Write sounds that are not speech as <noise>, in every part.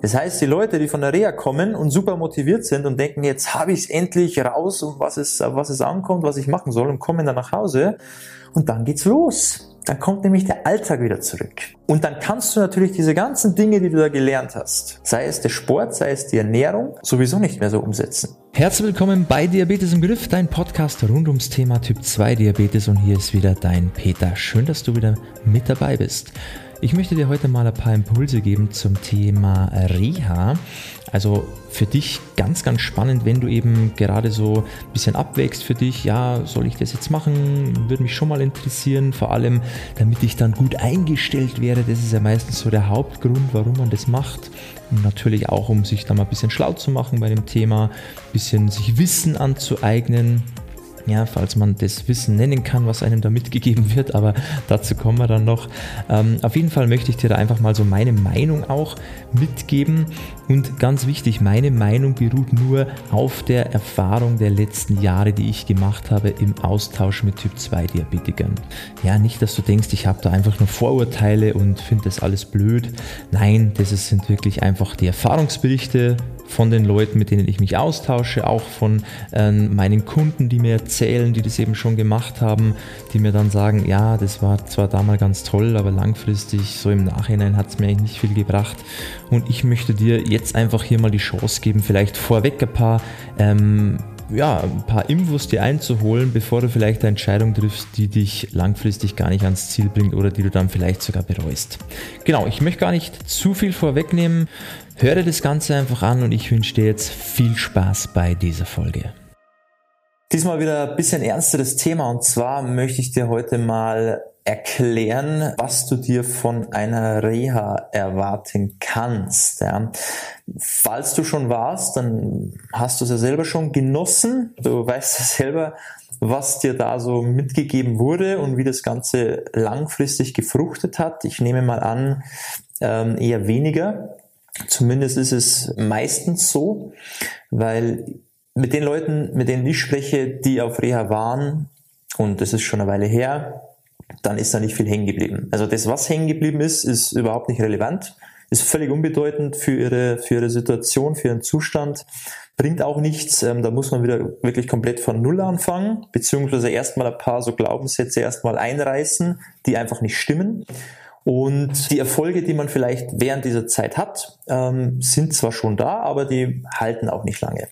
Das heißt, die Leute, die von der Reha kommen und super motiviert sind und denken, jetzt habe ich es endlich raus, um was es, was es ankommt, was ich machen soll und kommen dann nach Hause und dann geht's los. Dann kommt nämlich der Alltag wieder zurück. Und dann kannst du natürlich diese ganzen Dinge, die du da gelernt hast, sei es der Sport, sei es die Ernährung, sowieso nicht mehr so umsetzen. Herzlich willkommen bei Diabetes im Griff, dein Podcast rund ums Thema Typ 2 Diabetes und hier ist wieder dein Peter. Schön, dass du wieder mit dabei bist. Ich möchte dir heute mal ein paar Impulse geben zum Thema Reha. Also für dich ganz, ganz spannend, wenn du eben gerade so ein bisschen abwägst für dich, ja, soll ich das jetzt machen? Würde mich schon mal interessieren, vor allem damit ich dann gut eingestellt wäre. Das ist ja meistens so der Hauptgrund, warum man das macht. Und natürlich auch, um sich da mal ein bisschen schlau zu machen bei dem Thema, ein bisschen sich Wissen anzueignen, ja, falls man das Wissen nennen kann, was einem da mitgegeben wird, aber dazu kommen wir dann noch. Ähm, auf jeden Fall möchte ich dir da einfach mal so meine Meinung auch mitgeben und ganz wichtig, meine Meinung beruht nur auf der Erfahrung der letzten Jahre, die ich gemacht habe im Austausch mit Typ 2 Diabetikern. Ja, nicht, dass du denkst, ich habe da einfach nur Vorurteile und finde das alles blöd. Nein, das sind wirklich einfach die Erfahrungsberichte von den Leuten, mit denen ich mich austausche, auch von äh, meinen Kunden, die mir erzählen, die das eben schon gemacht haben, die mir dann sagen, ja, das war zwar damals ganz toll, aber langfristig, so im Nachhinein hat es mir eigentlich nicht viel gebracht. Und ich möchte dir jetzt einfach hier mal die Chance geben, vielleicht vorweg ein paar ähm, ja, ein paar Infos dir einzuholen, bevor du vielleicht eine Entscheidung triffst, die dich langfristig gar nicht ans Ziel bringt oder die du dann vielleicht sogar bereust. Genau, ich möchte gar nicht zu viel vorwegnehmen. Höre das Ganze einfach an und ich wünsche dir jetzt viel Spaß bei dieser Folge. Diesmal wieder ein bisschen ernsteres Thema und zwar möchte ich dir heute mal erklären, was du dir von einer Reha erwarten kannst. Ja. Falls du schon warst, dann hast du es ja selber schon genossen. Du weißt ja selber, was dir da so mitgegeben wurde und wie das Ganze langfristig gefruchtet hat. Ich nehme mal an, ähm, eher weniger. Zumindest ist es meistens so, weil mit den Leuten, mit denen ich spreche, die auf Reha waren, und das ist schon eine Weile her, dann ist da nicht viel hängen geblieben. Also das, was hängen geblieben ist, ist überhaupt nicht relevant, ist völlig unbedeutend für ihre, für ihre Situation, für ihren Zustand, bringt auch nichts. Ähm, da muss man wieder wirklich komplett von Null anfangen, beziehungsweise erstmal ein paar so Glaubenssätze erstmal einreißen, die einfach nicht stimmen. Und die Erfolge, die man vielleicht während dieser Zeit hat, ähm, sind zwar schon da, aber die halten auch nicht lange.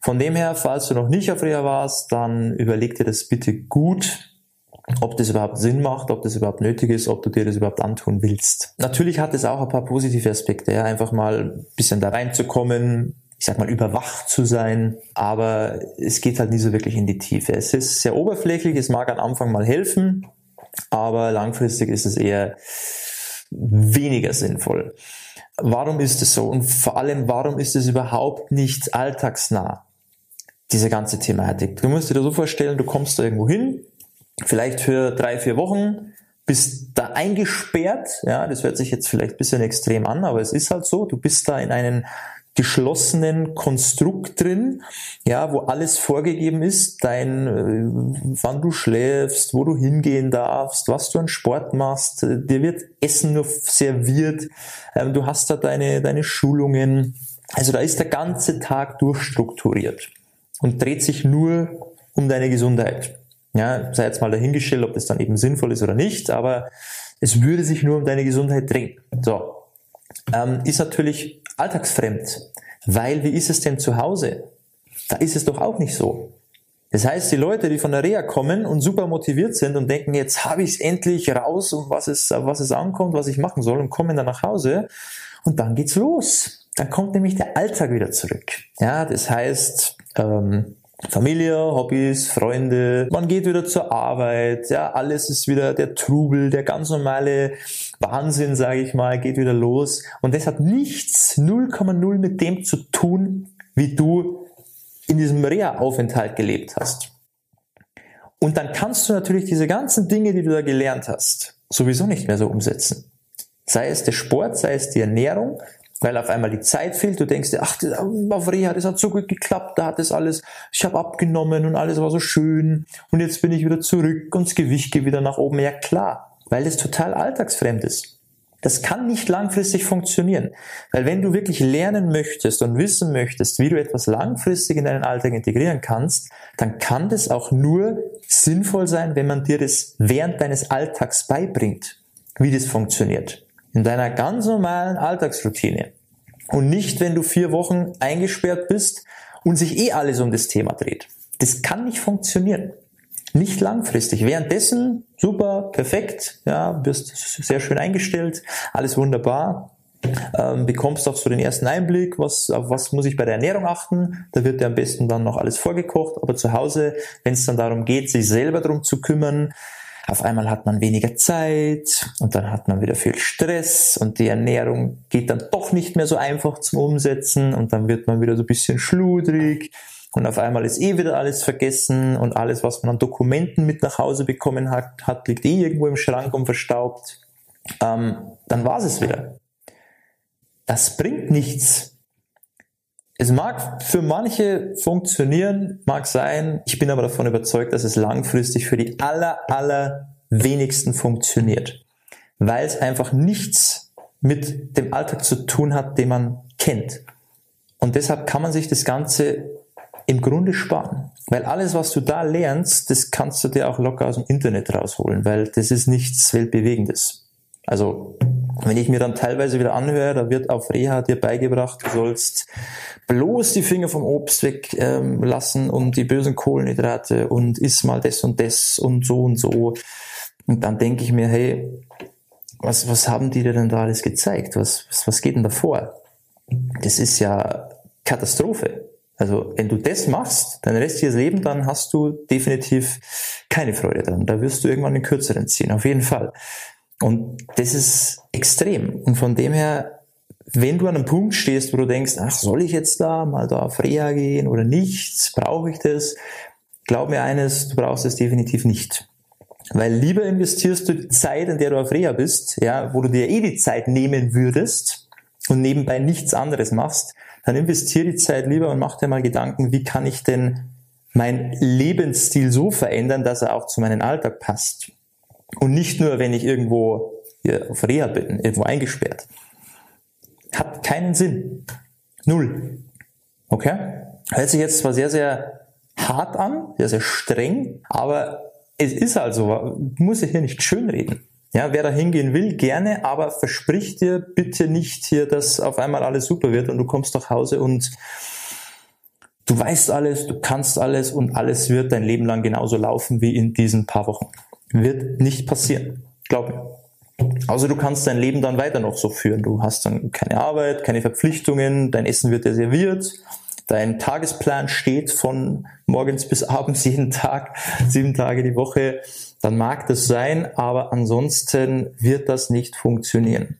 Von dem her, falls du noch nicht auf Reha warst, dann überleg dir das bitte gut, ob das überhaupt Sinn macht, ob das überhaupt nötig ist, ob du dir das überhaupt antun willst. Natürlich hat es auch ein paar positive Aspekte, ja, einfach mal ein bisschen da reinzukommen, ich sag mal, überwacht zu sein, aber es geht halt nie so wirklich in die Tiefe. Es ist sehr oberflächlich, es mag am Anfang mal helfen, aber langfristig ist es eher weniger sinnvoll. Warum ist es so? Und vor allem, warum ist es überhaupt nicht alltagsnah? Diese ganze Thematik. Du musst dir das so vorstellen, du kommst da irgendwo hin, vielleicht für drei, vier Wochen, bist da eingesperrt, ja, das hört sich jetzt vielleicht ein bisschen extrem an, aber es ist halt so, du bist da in einen geschlossenen Konstrukt drin, ja, wo alles vorgegeben ist, dein, äh, wann du schläfst, wo du hingehen darfst, was du an Sport machst, dir wird Essen nur serviert, ähm, du hast da deine, deine Schulungen, also da ist der ganze Tag durchstrukturiert und dreht sich nur um deine Gesundheit. Ja, sei jetzt mal dahingestellt, ob das dann eben sinnvoll ist oder nicht, aber es würde sich nur um deine Gesundheit drehen. So. Ähm, ist natürlich alltagsfremd. Weil wie ist es denn zu Hause? Da ist es doch auch nicht so. Das heißt, die Leute, die von der Reha kommen und super motiviert sind und denken, jetzt habe ich es endlich raus, um was es, was es ankommt, was ich machen soll und kommen dann nach Hause und dann geht's los. Dann kommt nämlich der Alltag wieder zurück. Ja, das heißt, ähm, Familie, Hobbys, Freunde, man geht wieder zur Arbeit, ja, alles ist wieder der Trubel, der ganz normale Wahnsinn, sage ich mal, geht wieder los. Und das hat nichts 0,0 mit dem zu tun, wie du in diesem Reha-Aufenthalt gelebt hast. Und dann kannst du natürlich diese ganzen Dinge, die du da gelernt hast, sowieso nicht mehr so umsetzen. Sei es der Sport, sei es die Ernährung, weil auf einmal die Zeit fehlt. Du denkst dir, ach, Reha, das hat so gut geklappt, da hat es alles, ich habe abgenommen und alles war so schön und jetzt bin ich wieder zurück und das Gewicht geht wieder nach oben. Ja klar, weil es total alltagsfremd ist. Das kann nicht langfristig funktionieren. Weil wenn du wirklich lernen möchtest und wissen möchtest, wie du etwas langfristig in deinen Alltag integrieren kannst, dann kann das auch nur sinnvoll sein, wenn man dir das während deines Alltags beibringt, wie das funktioniert. In deiner ganz normalen Alltagsroutine. Und nicht, wenn du vier Wochen eingesperrt bist und sich eh alles um das Thema dreht. Das kann nicht funktionieren. Nicht langfristig. Währenddessen super, perfekt, ja, wirst sehr schön eingestellt, alles wunderbar. Ähm, bekommst auch so den ersten Einblick, was, auf was muss ich bei der Ernährung achten. Da wird dir am besten dann noch alles vorgekocht. Aber zu Hause, wenn es dann darum geht, sich selber darum zu kümmern, auf einmal hat man weniger Zeit und dann hat man wieder viel Stress und die Ernährung geht dann doch nicht mehr so einfach zum Umsetzen und dann wird man wieder so ein bisschen schludrig und auf einmal ist eh wieder alles vergessen und alles, was man an Dokumenten mit nach Hause bekommen hat, hat liegt eh irgendwo im Schrank und verstaubt. Ähm, dann war es wieder. Das bringt nichts. Es mag für manche funktionieren, mag sein. Ich bin aber davon überzeugt, dass es langfristig für die aller, aller wenigsten funktioniert. Weil es einfach nichts mit dem Alltag zu tun hat, den man kennt. Und deshalb kann man sich das Ganze im Grunde sparen. Weil alles, was du da lernst, das kannst du dir auch locker aus dem Internet rausholen, weil das ist nichts Weltbewegendes. Also, wenn ich mir dann teilweise wieder anhöre, da wird auf Reha dir beigebracht, du sollst bloß die Finger vom Obst weglassen ähm, und die bösen Kohlenhydrate und iss mal das und das und so und so. Und dann denke ich mir, hey, was, was haben die dir denn da alles gezeigt? Was, was, was geht denn da vor? Das ist ja Katastrophe. Also wenn du das machst, dein restliches Leben, dann hast du definitiv keine Freude dran. Da wirst du irgendwann den kürzeren ziehen, auf jeden Fall. Und das ist extrem. Und von dem her, wenn du an einem Punkt stehst, wo du denkst, ach, soll ich jetzt da mal da auf Reha gehen oder nicht? Brauche ich das? Glaub mir eines, du brauchst es definitiv nicht. Weil lieber investierst du die Zeit, in der du auf Reha bist, ja, wo du dir eh die Zeit nehmen würdest und nebenbei nichts anderes machst, dann investiere die Zeit lieber und mach dir mal Gedanken, wie kann ich denn meinen Lebensstil so verändern, dass er auch zu meinem Alltag passt. Und nicht nur, wenn ich irgendwo hier auf Reha bin, irgendwo eingesperrt. Hat keinen Sinn. Null. Okay? Hört sich jetzt zwar sehr, sehr hart an, sehr, sehr streng, aber es ist also, muss ich hier nicht schönreden. Ja, wer da hingehen will, gerne, aber versprich dir bitte nicht hier, dass auf einmal alles super wird und du kommst nach Hause und du weißt alles, du kannst alles und alles wird dein Leben lang genauso laufen wie in diesen paar Wochen. Wird nicht passieren. Glaub mir. Also du kannst dein Leben dann weiter noch so führen. Du hast dann keine Arbeit, keine Verpflichtungen, dein Essen wird dir serviert, dein Tagesplan steht von morgens bis <laughs> abends jeden Tag, sieben Tage die Woche dann mag das sein, aber ansonsten wird das nicht funktionieren.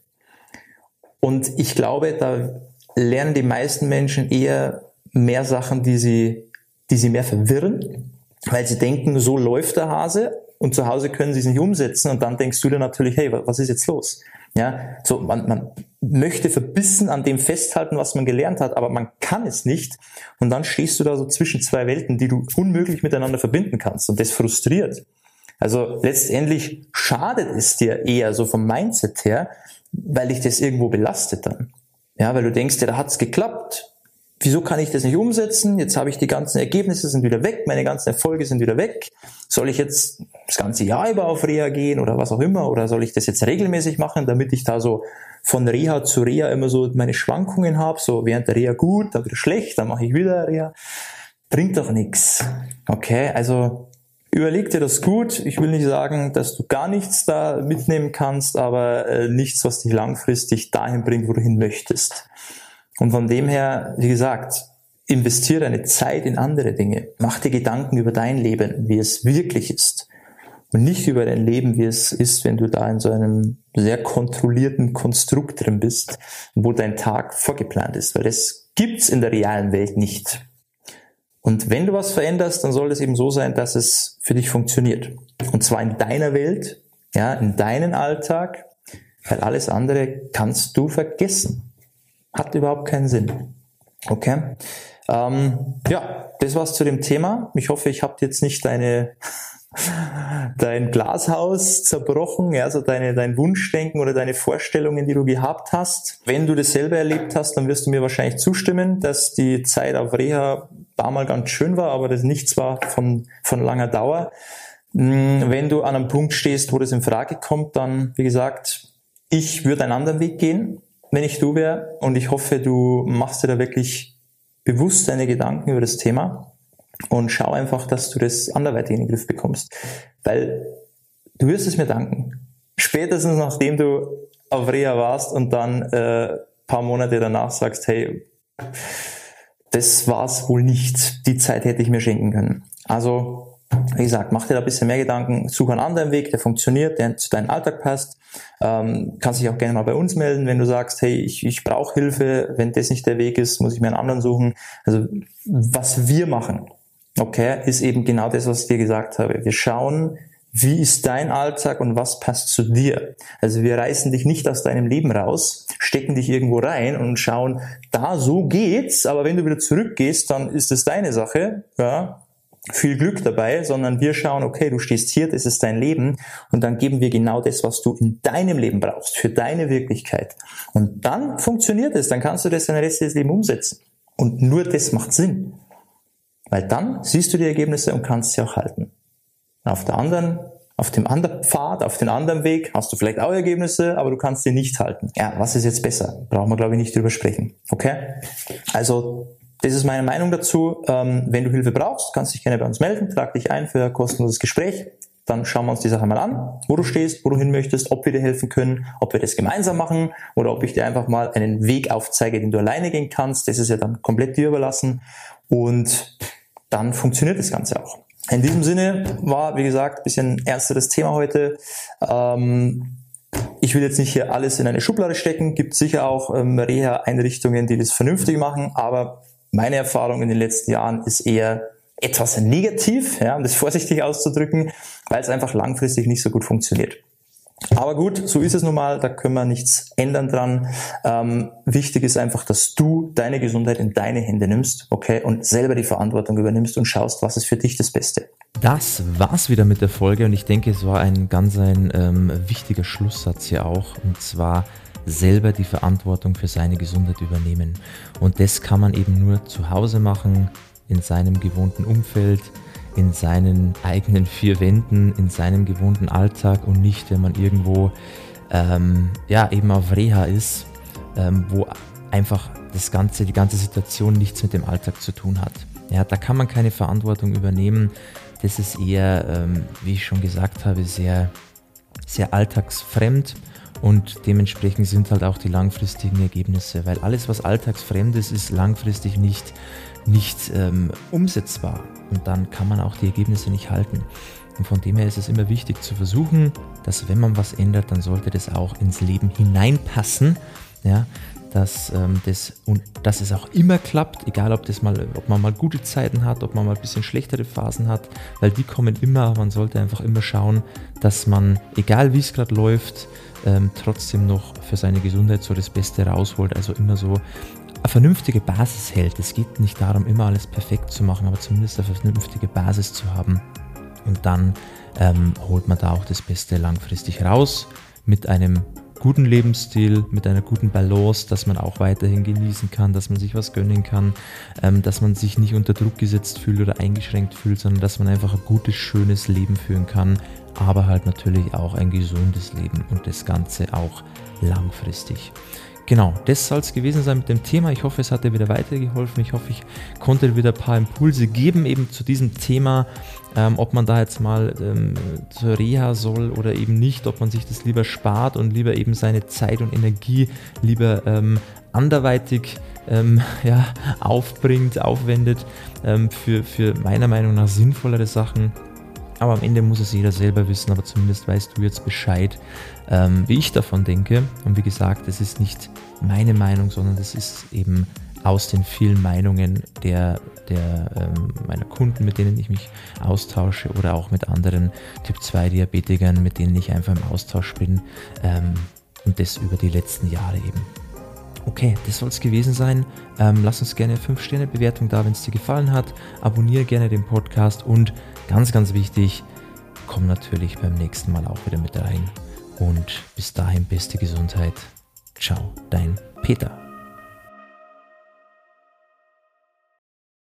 Und ich glaube, da lernen die meisten Menschen eher mehr Sachen, die sie, die sie mehr verwirren, weil sie denken, so läuft der Hase und zu Hause können sie es nicht umsetzen und dann denkst du dir natürlich, hey, was ist jetzt los? Ja, so man, man möchte verbissen an dem festhalten, was man gelernt hat, aber man kann es nicht und dann stehst du da so zwischen zwei Welten, die du unmöglich miteinander verbinden kannst und das frustriert. Also letztendlich schadet es dir eher so vom Mindset her, weil dich das irgendwo belastet dann. Ja, weil du denkst, ja, da hat's geklappt. Wieso kann ich das nicht umsetzen? Jetzt habe ich die ganzen Ergebnisse sind wieder weg, meine ganzen Erfolge sind wieder weg. Soll ich jetzt das ganze Jahr über auf Reha gehen oder was auch immer? Oder soll ich das jetzt regelmäßig machen, damit ich da so von Reha zu Reha immer so meine Schwankungen habe? So während der Reha gut, dann wieder schlecht, dann mache ich wieder Reha. Bringt doch nichts. Okay, also Überleg dir das gut. Ich will nicht sagen, dass du gar nichts da mitnehmen kannst, aber äh, nichts, was dich langfristig dahin bringt, wo du hin möchtest. Und von dem her, wie gesagt, investiere deine Zeit in andere Dinge. Mach dir Gedanken über dein Leben, wie es wirklich ist. Und nicht über dein Leben, wie es ist, wenn du da in so einem sehr kontrollierten Konstrukt drin bist, wo dein Tag vorgeplant ist. Weil das gibt's in der realen Welt nicht. Und wenn du was veränderst, dann soll es eben so sein, dass es für dich funktioniert. Und zwar in deiner Welt, ja, in deinen Alltag, weil alles andere kannst du vergessen. Hat überhaupt keinen Sinn. Okay? Ähm, ja, das war's zu dem Thema. Ich hoffe, ich habe jetzt nicht deine <laughs> dein Glashaus zerbrochen, ja, so deine, dein Wunschdenken oder deine Vorstellungen, die du gehabt hast. Wenn du das selber erlebt hast, dann wirst du mir wahrscheinlich zustimmen, dass die Zeit auf Reha da mal ganz schön war, aber das nichts war von, von langer Dauer. Hm, wenn du an einem Punkt stehst, wo das in Frage kommt, dann, wie gesagt, ich würde einen anderen Weg gehen, wenn ich du wäre. Und ich hoffe, du machst dir da wirklich bewusst deine Gedanken über das Thema und schau einfach, dass du das anderweitig in den Griff bekommst. Weil du wirst es mir danken. Spätestens nachdem du auf Reha warst und dann äh, paar Monate danach sagst, hey, das war's wohl nicht. Die Zeit hätte ich mir schenken können. Also wie gesagt, mach dir da ein bisschen mehr Gedanken, such einen anderen Weg, der funktioniert, der zu deinem Alltag passt. Ähm, kannst dich auch gerne mal bei uns melden, wenn du sagst, hey, ich, ich brauche Hilfe, wenn das nicht der Weg ist, muss ich mir einen anderen suchen. Also was wir machen, okay, ist eben genau das, was ich dir gesagt habe. Wir schauen, wie ist dein Alltag und was passt zu dir? Also wir reißen dich nicht aus deinem Leben raus, stecken dich irgendwo rein und schauen, da so geht's, aber wenn du wieder zurückgehst, dann ist es deine Sache, ja, viel Glück dabei, sondern wir schauen, okay, du stehst hier, das ist dein Leben und dann geben wir genau das, was du in deinem Leben brauchst, für deine Wirklichkeit. Und dann funktioniert es, dann kannst du das dein restliches Leben umsetzen. Und nur das macht Sinn. Weil dann siehst du die Ergebnisse und kannst sie auch halten. Auf der anderen, auf dem anderen Pfad, auf dem anderen Weg hast du vielleicht auch Ergebnisse, aber du kannst sie nicht halten. Ja, was ist jetzt besser? Brauchen wir, glaube ich, nicht drüber sprechen. Okay? Also, das ist meine Meinung dazu. Ähm, wenn du Hilfe brauchst, kannst du dich gerne bei uns melden, trag dich ein für ein kostenloses Gespräch. Dann schauen wir uns die Sache mal an, wo du stehst, wo du hin möchtest, ob wir dir helfen können, ob wir das gemeinsam machen oder ob ich dir einfach mal einen Weg aufzeige, den du alleine gehen kannst. Das ist ja dann komplett dir überlassen. Und dann funktioniert das Ganze auch. In diesem Sinne war, wie gesagt, ein bisschen ernsteres Thema heute. Ähm, ich will jetzt nicht hier alles in eine Schublade stecken. Gibt sicher auch ähm, Reha-Einrichtungen, die das vernünftig machen, aber meine Erfahrung in den letzten Jahren ist eher etwas negativ, ja, um das vorsichtig auszudrücken, weil es einfach langfristig nicht so gut funktioniert. Aber gut, so ist es nun mal, da können wir nichts ändern dran. Ähm, wichtig ist einfach, dass du deine Gesundheit in deine Hände nimmst, okay, und selber die Verantwortung übernimmst und schaust, was ist für dich das Beste. Das war's wieder mit der Folge und ich denke, es war ein ganz ein ähm, wichtiger Schlusssatz hier auch, und zwar selber die Verantwortung für seine Gesundheit übernehmen. Und das kann man eben nur zu Hause machen, in seinem gewohnten Umfeld, in seinen eigenen vier Wänden, in seinem gewohnten Alltag und nicht, wenn man irgendwo ähm, ja eben auf Reha ist, ähm, wo einfach das ganze, die ganze Situation nichts mit dem Alltag zu tun hat. Ja, da kann man keine Verantwortung übernehmen. Das ist eher, ähm, wie ich schon gesagt habe, sehr, sehr alltagsfremd und dementsprechend sind halt auch die langfristigen Ergebnisse, weil alles, was alltagsfremd ist, ist langfristig nicht, nicht ähm, umsetzbar und dann kann man auch die Ergebnisse nicht halten. Und von dem her ist es immer wichtig zu versuchen, dass wenn man was ändert, dann sollte das auch ins Leben hineinpassen. Ja, dass, ähm, das, und dass es auch immer klappt, egal ob, das mal, ob man mal gute Zeiten hat, ob man mal ein bisschen schlechtere Phasen hat, weil die kommen immer, man sollte einfach immer schauen, dass man, egal wie es gerade läuft, ähm, trotzdem noch für seine Gesundheit so das Beste rausholt. Also immer so eine vernünftige Basis hält. Es geht nicht darum, immer alles perfekt zu machen, aber zumindest eine vernünftige Basis zu haben. Und dann ähm, holt man da auch das Beste langfristig raus mit einem guten Lebensstil, mit einer guten Balance, dass man auch weiterhin genießen kann, dass man sich was gönnen kann, ähm, dass man sich nicht unter Druck gesetzt fühlt oder eingeschränkt fühlt, sondern dass man einfach ein gutes, schönes Leben führen kann, aber halt natürlich auch ein gesundes Leben und das Ganze auch langfristig. Genau, das soll es gewesen sein mit dem Thema. Ich hoffe, es hat dir wieder weitergeholfen. Ich hoffe, ich konnte dir wieder ein paar Impulse geben, eben zu diesem Thema, ähm, ob man da jetzt mal ähm, zur Reha soll oder eben nicht, ob man sich das lieber spart und lieber eben seine Zeit und Energie lieber ähm, anderweitig ähm, <laughs> ja, aufbringt, aufwendet ähm, für, für meiner Meinung nach sinnvollere Sachen. Aber am Ende muss es jeder selber wissen, aber zumindest weißt du jetzt Bescheid, ähm, wie ich davon denke. Und wie gesagt, es ist nicht meine Meinung, sondern es ist eben aus den vielen Meinungen der, der ähm, meiner Kunden, mit denen ich mich austausche oder auch mit anderen Typ 2 Diabetikern, mit denen ich einfach im Austausch bin ähm, und das über die letzten Jahre eben. Okay, das soll es gewesen sein. Ähm, lass uns gerne 5-Sterne-Bewertung da, wenn es dir gefallen hat. Abonniere gerne den Podcast und ganz, ganz wichtig, komm natürlich beim nächsten Mal auch wieder mit rein. Und bis dahin beste Gesundheit. Ciao, dein Peter.